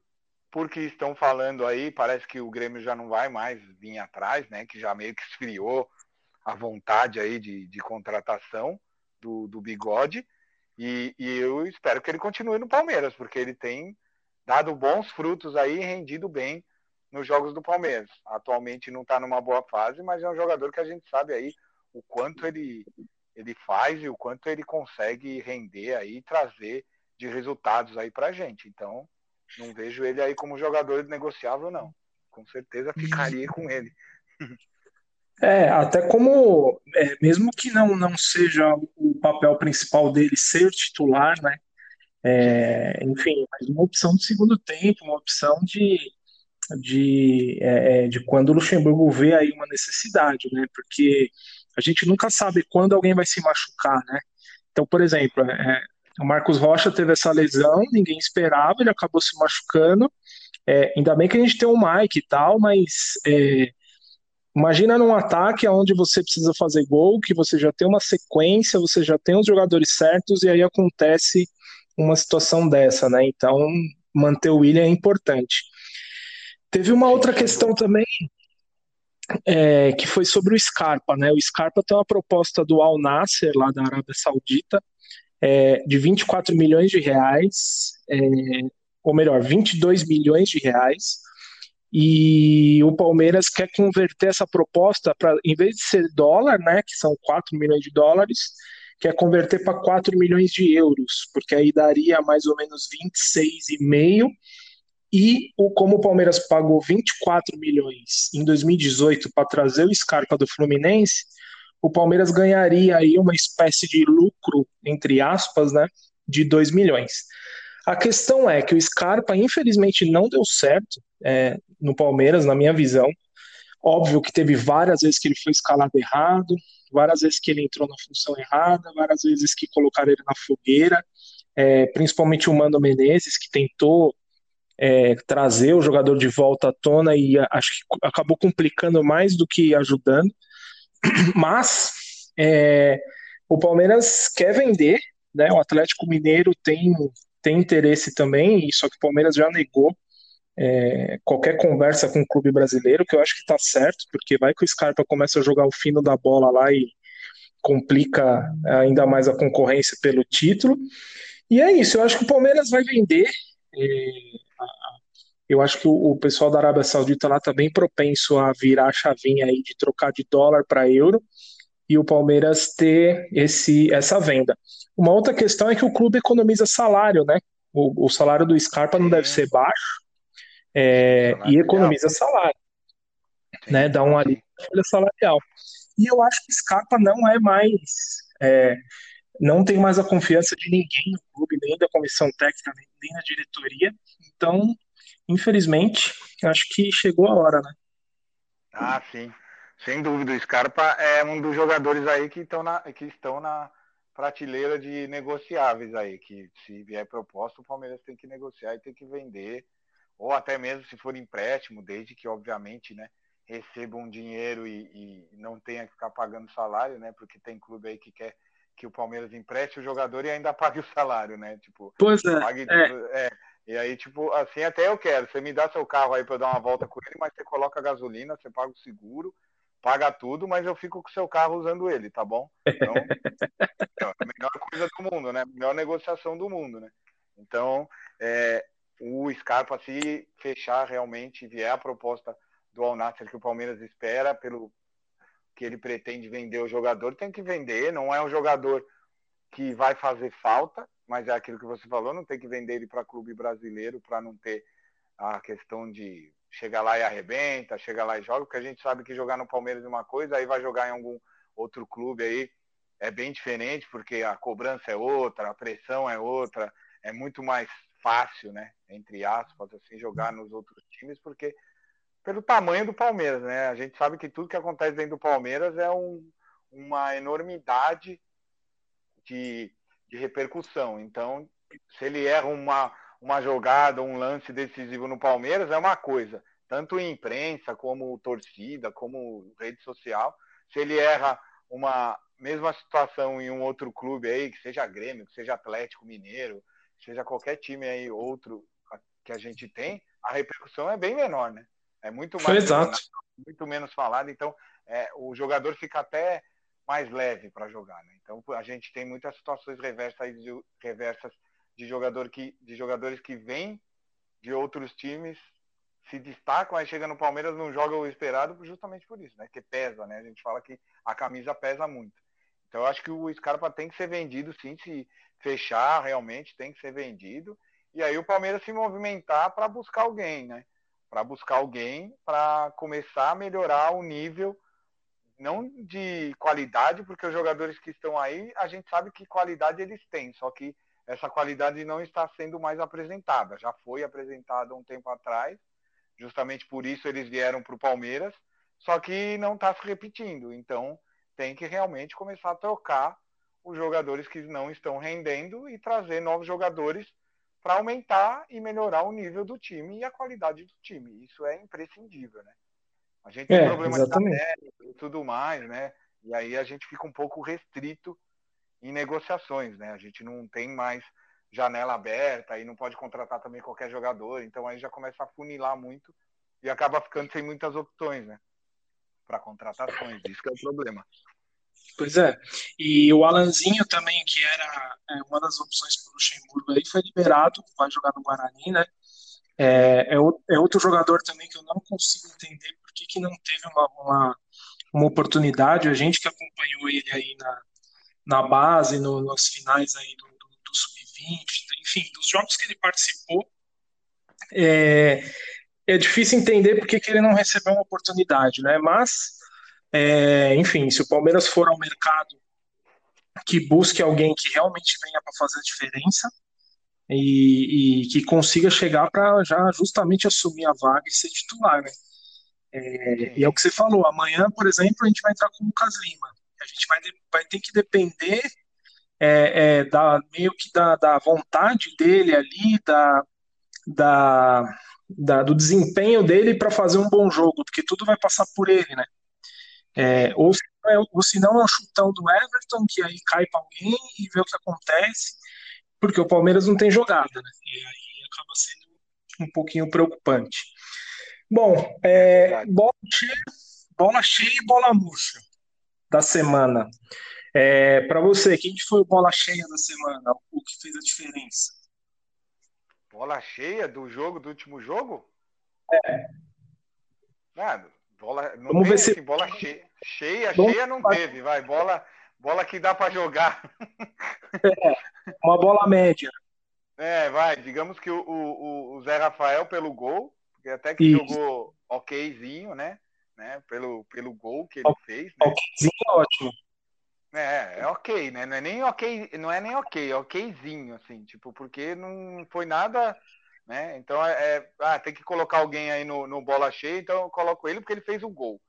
porque estão falando aí, parece que o Grêmio já não vai mais vir atrás, né? Que já meio que esfriou a vontade aí de, de contratação do, do Bigode. E, e, eu espero que ele continue no Palmeiras, porque ele tem dado bons frutos aí rendido bem nos jogos do Palmeiras. Atualmente não está numa boa fase, mas é um jogador que a gente sabe aí o quanto ele, ele faz e o quanto ele consegue render aí e trazer de resultados aí pra gente. Então, não vejo ele aí como jogador negociável, não. Com certeza ficaria com ele. [laughs] É, até como, é, mesmo que não, não seja o papel principal dele ser titular, né? É, enfim, mas uma opção de segundo tempo, uma opção de, de, é, é de quando o Luxemburgo vê aí uma necessidade, né? Porque a gente nunca sabe quando alguém vai se machucar, né? Então, por exemplo, é, o Marcos Rocha teve essa lesão, ninguém esperava, ele acabou se machucando. É, ainda bem que a gente tem o Mike e tal, mas é, Imagina num ataque onde você precisa fazer gol, que você já tem uma sequência, você já tem os jogadores certos, e aí acontece uma situação dessa, né? Então, manter o William é importante. Teve uma outra questão também, é, que foi sobre o Scarpa, né? O Scarpa tem uma proposta do Al Nasser, lá da Arábia Saudita, é, de 24 milhões de reais, é, ou melhor, 22 milhões de reais, e o Palmeiras quer converter essa proposta para, em vez de ser dólar, né, que são 4 milhões de dólares, quer converter para 4 milhões de euros, porque aí daria mais ou menos 26,5 e o como o Palmeiras pagou 24 milhões em 2018 para trazer o Scarpa do Fluminense, o Palmeiras ganharia aí uma espécie de lucro entre aspas, né, de 2 milhões. A questão é que o Scarpa, infelizmente, não deu certo é, no Palmeiras, na minha visão. Óbvio que teve várias vezes que ele foi escalado errado, várias vezes que ele entrou na função errada, várias vezes que colocaram ele na fogueira, é, principalmente o Mano Menezes, que tentou é, trazer o jogador de volta à tona e acho que acabou complicando mais do que ajudando. [clears throat] Mas é, o Palmeiras quer vender, né? O Atlético Mineiro tem tem interesse também, só que o Palmeiras já negou é, qualquer conversa com o clube brasileiro, que eu acho que está certo, porque vai que o Scarpa começa a jogar o fino da bola lá e complica ainda mais a concorrência pelo título. E é isso, eu acho que o Palmeiras vai vender. É, eu acho que o, pessoal da Arábia Saudita lá está bem propenso a virar a chavinha aí de trocar de dólar para euro e o Palmeiras ter esse, essa venda. Uma outra questão é que o clube economiza salário, né? O, o salário do Scarpa não deve ser baixo é, e economiza salário, né? Dá um alívio na folha salarial. E eu acho que Scarpa não é mais, é, não tem mais a confiança de ninguém no clube, nem da comissão técnica, nem, nem na diretoria. Então, infelizmente, acho que chegou a hora, né? Ah, sim. Sem dúvida, o Scarpa é um dos jogadores aí que estão na, que estão na prateleira de negociáveis aí, que se vier proposta, o Palmeiras tem que negociar e tem que vender, ou até mesmo se for empréstimo, desde que, obviamente, né, recebam um dinheiro e, e, não tenha que ficar pagando salário, né? Porque tem clube aí que quer que o Palmeiras empreste o jogador e ainda [laughs] pague o salário, né? Tipo, pois é, pague, é. é. E aí, tipo, assim até eu quero. Você me dá seu carro aí para dar uma volta com ele, mas você coloca gasolina, você paga o seguro, paga tudo, mas eu fico com o seu carro usando ele, tá bom? Então, é a melhor coisa do mundo, né? Melhor negociação do mundo, né? Então, é, o Scarpa, se fechar realmente, vier a proposta do Alnasser que o Palmeiras espera, pelo que ele pretende vender o jogador, tem que vender, não é um jogador que vai fazer falta, mas é aquilo que você falou, não tem que vender ele para clube brasileiro para não ter a questão de chega lá e arrebenta, chega lá e joga, porque a gente sabe que jogar no Palmeiras é uma coisa, aí vai jogar em algum outro clube aí é bem diferente, porque a cobrança é outra, a pressão é outra, é muito mais fácil, né, entre aspas, assim, jogar nos outros times, porque pelo tamanho do Palmeiras, né, a gente sabe que tudo que acontece dentro do Palmeiras é um, uma enormidade de, de repercussão, então, se ele erra uma, uma jogada, um lance decisivo no Palmeiras é uma coisa, tanto em imprensa, como torcida, como rede social. Se ele erra uma mesma situação em um outro clube aí, que seja Grêmio, que seja Atlético Mineiro, seja qualquer time aí outro que a gente tem, a repercussão é bem menor, né? É muito mais Exato. muito menos falado, então é, o jogador fica até mais leve para jogar, né? Então a gente tem muitas situações reversas, reversas de, jogador que, de jogadores que vêm de outros times, se destacam, aí chega no Palmeiras, não joga o esperado justamente por isso, né? Que pesa, né? A gente fala que a camisa pesa muito. Então eu acho que o Scarpa tem que ser vendido, sim, se fechar realmente tem que ser vendido. E aí o Palmeiras se movimentar para buscar alguém, né? Para buscar alguém para começar a melhorar o nível, não de qualidade, porque os jogadores que estão aí, a gente sabe que qualidade eles têm, só que essa qualidade não está sendo mais apresentada. Já foi apresentada um tempo atrás, justamente por isso eles vieram para o Palmeiras, só que não está se repetindo. Então tem que realmente começar a trocar os jogadores que não estão rendendo e trazer novos jogadores para aumentar e melhorar o nível do time e a qualidade do time. Isso é imprescindível, né? A gente tem É, problema exatamente. de e tudo mais, né? E aí a gente fica um pouco restrito em negociações, né? A gente não tem mais janela aberta e não pode contratar também qualquer jogador, então aí já começa a funilar muito e acaba ficando sem muitas opções, né? Para contratações, isso que é o problema. Pois é. E o Alanzinho também, que era é, uma das opções para o Luxemburgo aí, foi liberado, vai jogar no Guarani, né? É, é, é outro jogador também que eu não consigo entender por que que não teve uma, uma, uma oportunidade. A gente que acompanhou ele aí na, na base, no, nas finais aí do, do, do Sub-20, enfim, dos jogos que ele participou, é, é difícil entender por que que ele não recebeu uma oportunidade, né? Mas, é, enfim, se o Palmeiras for ao mercado que busque alguém que realmente venha para fazer a diferença e, e que consiga chegar para já justamente assumir a vaga e ser titular, né? É, e é o que você falou, amanhã, por exemplo, a gente vai entrar com o Lucas Lima. A gente vai, vai ter que depender é, é, da, meio que da, da vontade dele ali, da, da, da- do desempenho dele para fazer um bom jogo, porque tudo vai passar por ele, né? É, ou, se não é, ou se não é um chutão do Everton, que aí cai para alguém e vê o que acontece, porque o Palmeiras não tem jogada, né? E aí acaba sendo um pouquinho preocupante. Bom, é, verdade. bola cheia, bola cheia e bola murcha da semana. É, para você, quem que foi o bola cheia da semana? O que fez a diferença? Bola cheia do jogo, do último jogo? Nada. Bola, não Vamos ver se- assim, bola cheia. Cheia, Vamos- cheia não teve, vai. Bola, bola que dá para jogar. Uma bola média. [laughs] É, vai. Digamos que o, o, o Zé Rafael pelo gol, porque até que Isso. jogou okzinho, né? Né? Pelo, pelo gol que ele fez, né? Okzinho é ótimo. É, é ok, né? Não é nem ok, não é nem ok, é okzinho, assim, tipo, porque não foi nada, né? Então é, é- ah, tem que colocar alguém aí no, no bola cheia, então eu coloco ele porque ele fez o gol,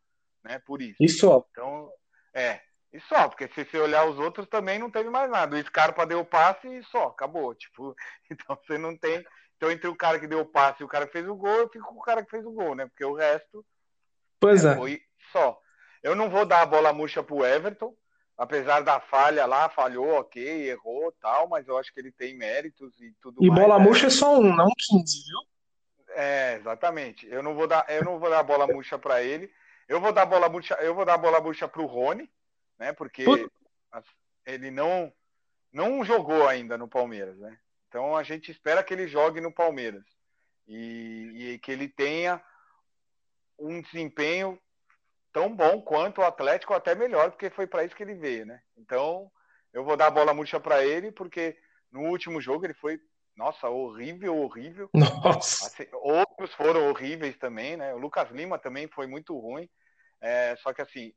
né? Por isso. Isso, ó. Então, é, e só, porque se você olhar os outros também não teve mais nada. O Scarpa deu o passe e só, acabou. [laughs] Tipo, então você não tem. Então, entre o cara que deu o passe e o cara que fez o gol, eu fico com o cara que fez o gol, né? Porque o resto Pois é. foi só. Eu não vou dar a bola murcha pro Everton, apesar da falha lá, falhou, ok, errou tal, mas eu acho que ele tem méritos e tudo E mais. bola né? murcha é só um, não 15, viu? É, exatamente. Eu não vou dar, eu não vou dar bola murcha para ele. Eu vou dar bola murcha, eu vou dar bola murcha pro Rony, né? Porque Puta. ele não não jogou ainda no Palmeiras, né? Então a gente espera que ele jogue no Palmeiras e, e que ele tenha um desempenho tão bom quanto o Atlético, ou até melhor, porque foi para isso que ele veio, né? Então eu vou dar a bola murcha para ele, porque no último jogo ele foi, nossa, horrível, horrível. [laughs] Nossa. Assim, outros foram horríveis também, né? O Lucas Lima também foi muito ruim. É, só que assim,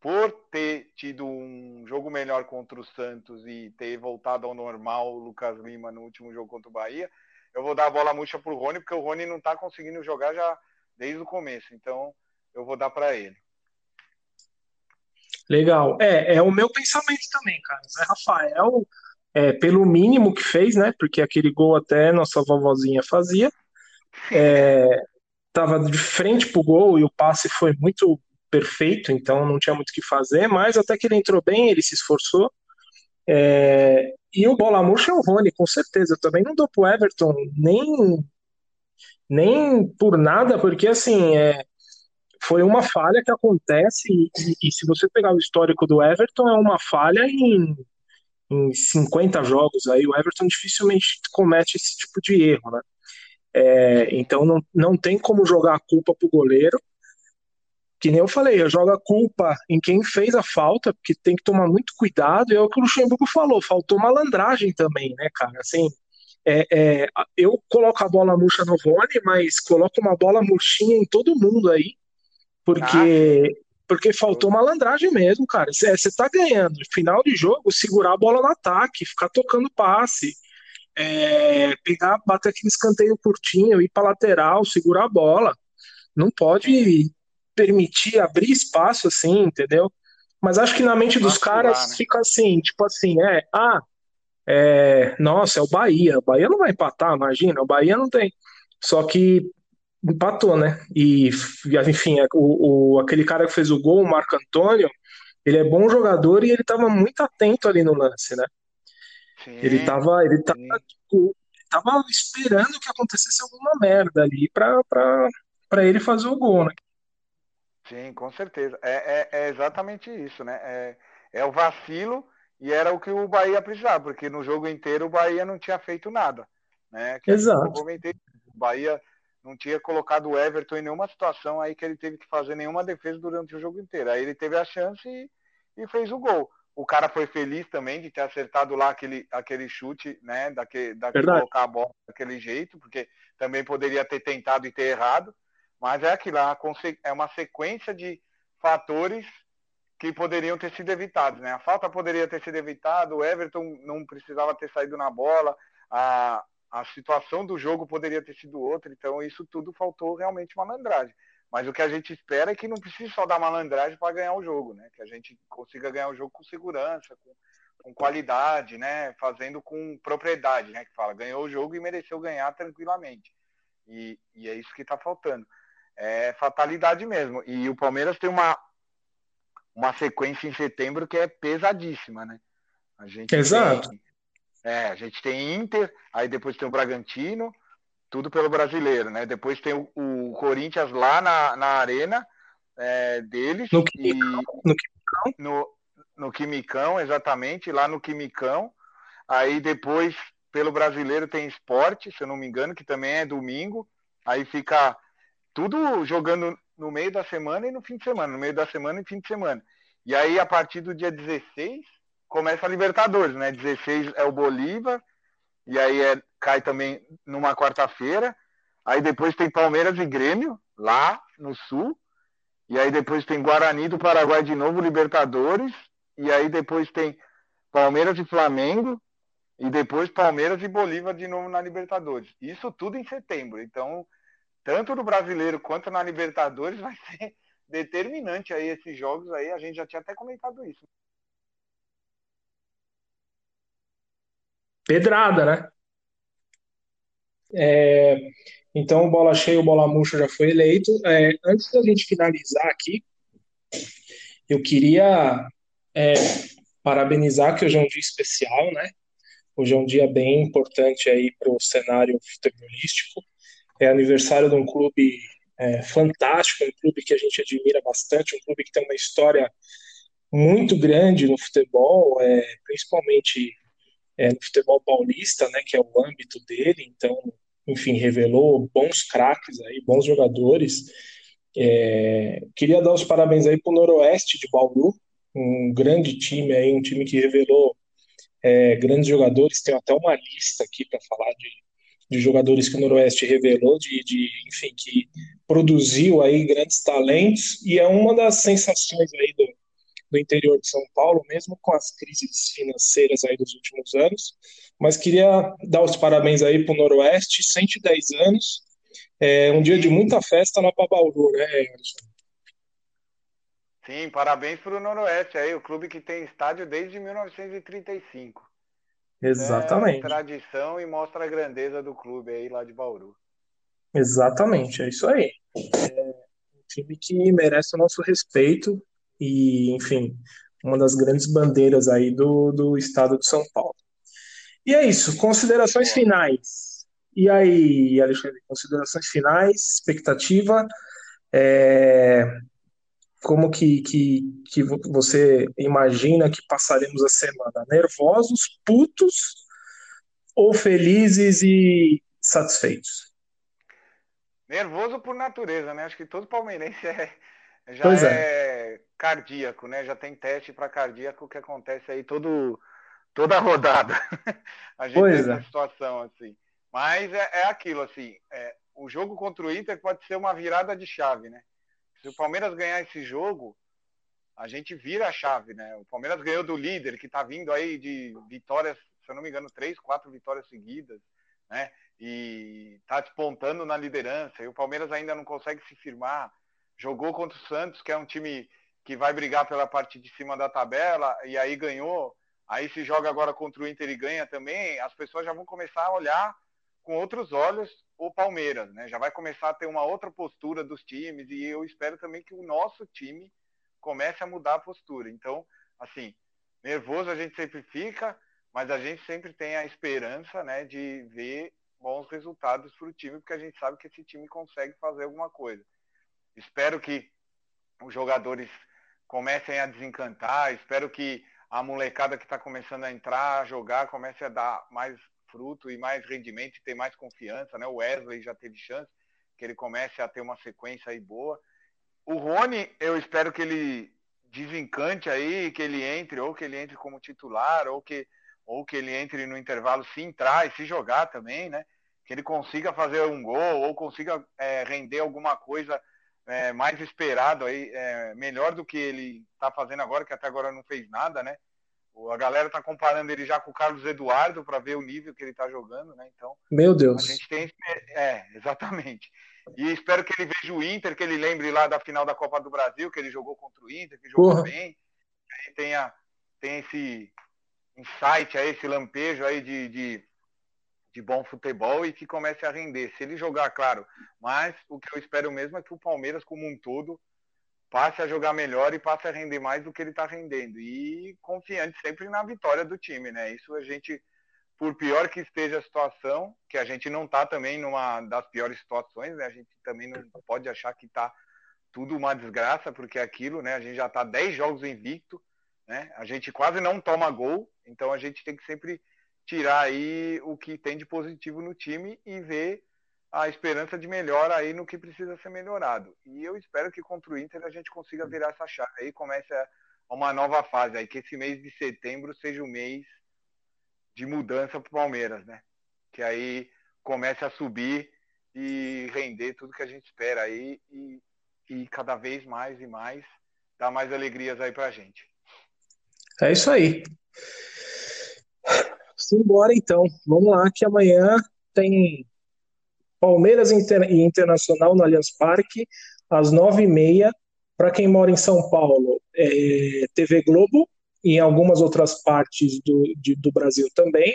por ter tido um jogo melhor contra o Santos e ter voltado ao normal o Lucas Lima no último jogo contra o Bahia, eu vou dar a bola murcha pro Rony, porque o Rony não tá conseguindo jogar já desde o começo. Então, eu vou dar para ele. Legal. É, é o meu pensamento também, cara. Zé Rafael, é, pelo mínimo que fez, né? Porque aquele gol até nossa vovozinha fazia. É, tava de frente pro gol e o passe foi muito perfeito, então não tinha muito o que fazer, mas até que ele entrou bem, ele se esforçou. É, e o bola murcha é o Rony, com certeza. Eu também não dou pro Everton nem, nem por nada, porque assim, é, foi uma falha que acontece, e, e- se você pegar o histórico do Everton, é uma falha em, em 50 jogos. Aí o Everton dificilmente comete esse tipo de erro, né? É, então não, não tem como jogar a culpa pro goleiro. Que nem eu falei, eu jogo a culpa em quem fez a falta, porque tem que tomar muito cuidado, e é o que o Luxemburgo falou, faltou malandragem também, né, cara? Assim, é, é, eu coloco a bola murcha no Rony, mas coloco uma bola murchinha em todo mundo aí, porque, porque faltou malandragem mesmo, cara. Você tá ganhando, final de jogo, segurar a bola no ataque, ficar tocando passe, é, pegar, bater aquele escanteio curtinho, ir pra lateral, segurar a bola. Não pode permitir abrir espaço assim, entendeu? Mas acho que na mente dos caras né? fica assim, tipo assim, é, ah, é, nossa, é o Bahia. O Bahia não vai empatar, imagina, o Bahia não tem. Só que empatou, né? E, enfim, é, o, o, aquele cara que fez o gol, o Marco Antônio, ele é bom jogador e ele estava muito atento ali no lance, né? Sim, ele estava ele tava, tipo, tava esperando que acontecesse alguma merda ali para ele fazer o gol, né? Sim, com certeza. É, é, é exatamente isso, né? É, é o vacilo e era o que o Bahia precisava, porque no jogo inteiro o Bahia não tinha feito nada. Né? Que Exato. comentei, o Bahia não tinha colocado o Everton em nenhuma situação aí que ele teve que fazer nenhuma defesa durante o jogo inteiro. Aí ele teve a chance e, e fez o gol. O cara foi feliz também de ter acertado lá aquele, aquele chute, né? Daquele, daquele colocar a bola daquele jeito, porque também poderia ter tentado e ter errado. Mas é aquilo, é uma sequência de fatores que poderiam ter sido evitados, né? A falta poderia ter sido evitada, o Everton não precisava ter saído na bola, a, a situação do jogo poderia ter sido outra, então isso tudo faltou realmente malandragem. Mas o que a gente espera é que não precise só dar malandragem para ganhar o jogo, né? Que a gente consiga ganhar o jogo com segurança, com, com qualidade, né? Fazendo com propriedade, né? Que fala, ganhou o jogo e mereceu ganhar tranquilamente. E, e é isso que está faltando. É fatalidade mesmo. E o Palmeiras tem uma, uma sequência em setembro que é pesadíssima, né? A gente Exato. Tem, é, a gente tem Inter, aí depois tem o Bragantino, tudo pelo brasileiro, né? Depois tem o, o Corinthians lá na, na arena é, deles. No Quimicão, e, no, Quimicão. No, no Quimicão, exatamente, lá no Quimicão. Aí depois, pelo brasileiro, tem esporte, se eu não me engano, que também é domingo. Aí fica tudo jogando no meio da semana e no fim de semana, no meio da semana e fim de semana. E aí, a partir do dia 16, começa a Libertadores, né? 16 é o Bolívar, e aí é, cai também numa quarta-feira. Aí depois tem Palmeiras e Grêmio, lá no Sul. E aí depois tem Guarani do Paraguai de novo, Libertadores. E aí depois tem Palmeiras e Flamengo. E depois Palmeiras e Bolívar de novo na Libertadores. Isso tudo em setembro. Então, tanto no brasileiro quanto na Libertadores, vai ser [laughs] determinante aí esses jogos aí. A gente já tinha até comentado isso. Pedrada, né? É, então, bola cheia, bola murcha já foi eleito. É, antes da gente finalizar aqui, eu queria é, parabenizar que hoje é um dia especial, né? Hoje é um dia bem importante aí para o cenário futebolístico é aniversário de um clube é, fantástico, um clube que a gente admira bastante, um clube que tem uma história muito grande no futebol, é, principalmente é, no futebol paulista, né, que é o âmbito dele. Então, enfim, revelou bons craques aí, bons jogadores. É, queria dar os parabéns aí para o Noroeste de Bauru, um grande time aí, um time que revelou é, grandes jogadores. Tem até uma lista aqui para falar de de jogadores que o Noroeste revelou, de, de, enfim, que produziu aí grandes talentos e é uma das sensações aí do, do interior de São Paulo, mesmo com as crises financeiras aí dos últimos anos. Mas queria dar os parabéns aí para o Noroeste, 110 anos, é um dia de muita festa na Pabauru, né, Anderson? Sim, parabéns para o Noroeste aí, o clube que tem estádio desde 1935. Exatamente. É tradição e mostra a grandeza do clube aí lá de Bauru. Exatamente, é isso aí. É um time que merece o nosso respeito e, enfim, uma das grandes bandeiras aí do, do estado de São Paulo. E é isso, considerações finais. E aí, Alexandre, considerações finais, expectativa. É, como que, que, que você imagina que passaremos a semana? Nervosos, putos ou felizes e satisfeitos? Nervoso por natureza, né? Acho que todo palmeirense [laughs] é, já é. é. cardíaco, né? Já tem teste para cardíaco que acontece aí todo, toda a rodada. [laughs] a gente pois tem é. situação assim. Mas é, é aquilo, assim, é, o jogo contra o Inter pode ser uma virada de chave, né? Se o Palmeiras ganhar esse jogo, a gente vira a chave, né? O Palmeiras ganhou do líder, que está vindo aí de vitórias, se eu não me engano, três, quatro vitórias seguidas, né? E está despontando na liderança. E o Palmeiras ainda não consegue se firmar. Jogou contra o Santos, que é um time que vai brigar pela parte de cima da tabela, e aí ganhou. Aí se joga agora contra o Inter e ganha também, as pessoas já vão começar a olhar com outros olhos o Palmeiras, né? Já vai começar a ter uma outra postura dos times e eu espero também que o nosso time comece a mudar a postura. Então, assim, nervoso a gente sempre fica, mas a gente sempre tem a esperança, né, de ver bons resultados para o time, porque a gente sabe que esse time consegue fazer alguma coisa. Espero que os jogadores comecem a desencantar, espero que a molecada que está começando a entrar, a jogar, comece a dar mais fruto e mais rendimento e ter mais confiança, né? O Wesley já teve chance, que ele comece a ter uma sequência aí boa. O Rony, eu espero que ele desencante aí, que ele entre, ou que ele entre como titular, ou que, ou que ele entre no intervalo se entrar e se jogar também, né? Que ele consiga fazer um gol, ou consiga é, render alguma coisa é, mais esperado aí, é, melhor do que ele está fazendo agora, que até agora não fez nada, né? A galera tá comparando ele já com o Carlos Eduardo para ver o nível que ele tá jogando, né? Então, meu Deus. A gente tem é, exatamente. E espero que ele veja o Inter, que ele lembre lá da final da Copa do Brasil, que ele jogou contra o Inter, que jogou Porra. bem. Aí tenha tem esse insight aí, esse lampejo aí de, de, de bom futebol e que comece a render. Se ele jogar, claro, mas o que eu espero mesmo é que o Palmeiras como um todo passe a jogar melhor e passe a render mais do que ele está rendendo. E confiante sempre na vitória do time, né? Isso a gente, por pior que esteja a situação, que a gente não está também numa das piores situações, né? A gente também não pode achar que está tudo uma desgraça, porque é aquilo, né? A gente já está 10 jogos invicto, né? A gente quase não toma gol, então a gente tem que sempre tirar aí o que tem de positivo no time e ver a esperança de melhora aí no que precisa ser melhorado. E eu espero que contra o Inter a gente consiga virar essa chave aí, comece uma nova fase aí, que esse mês de setembro seja o mês de mudança para o Palmeiras, né? Que aí comece a subir e render tudo que a gente espera aí e, e cada vez mais e mais dar mais alegrias aí para a gente. É isso aí. Simbora então. Vamos lá que amanhã tem Palmeiras e Internacional no Allianz Parque, às nove e meia. Para quem mora em São Paulo, é TV Globo, e em algumas outras partes do, de, do Brasil também.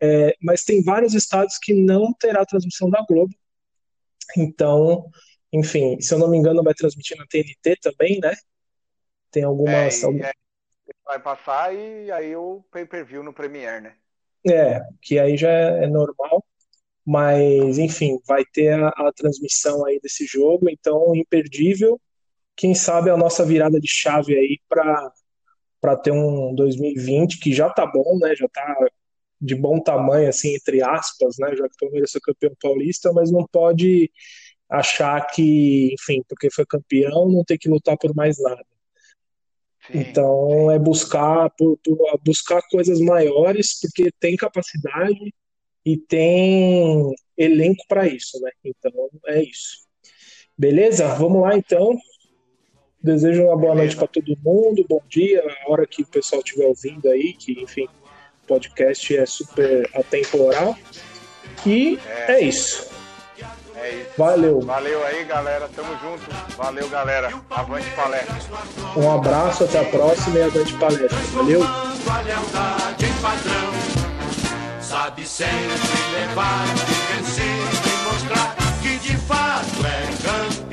É, mas tem vários estados que não terá transmissão da Globo. Então, enfim, se eu não me engano, vai transmitir na TNT também, né? Tem algumas. É, é, vai passar e aí o pay-per-view no Premiere, né? É, que aí já é normal. Mas, enfim, vai ter a, a transmissão aí desse jogo, então imperdível. Quem sabe a nossa virada de chave aí para ter um 2020 que já tá bom, né? Já tá de bom tamanho, assim, entre aspas, né? Já que o Palmeiras foi campeão paulista, mas não pode achar que, enfim, porque foi campeão, não tem que lutar por mais nada. Sim, então sim. é buscar por, por, buscar coisas maiores, porque tem capacidade, e tem elenco para isso, né? Então é isso. Beleza? Vamos lá então. Desejo uma boa noite para todo mundo, bom dia, a hora que o pessoal estiver ouvindo aí, que enfim, o podcast é super atemporal. E é, é isso. É isso. Valeu. Valeu aí, galera. Tamo junto. Valeu, galera. Avante palestra. Um abraço, até a próxima e avante palestra. Valeu sabe sempre levar vencer e mostrar que de fato é campeão.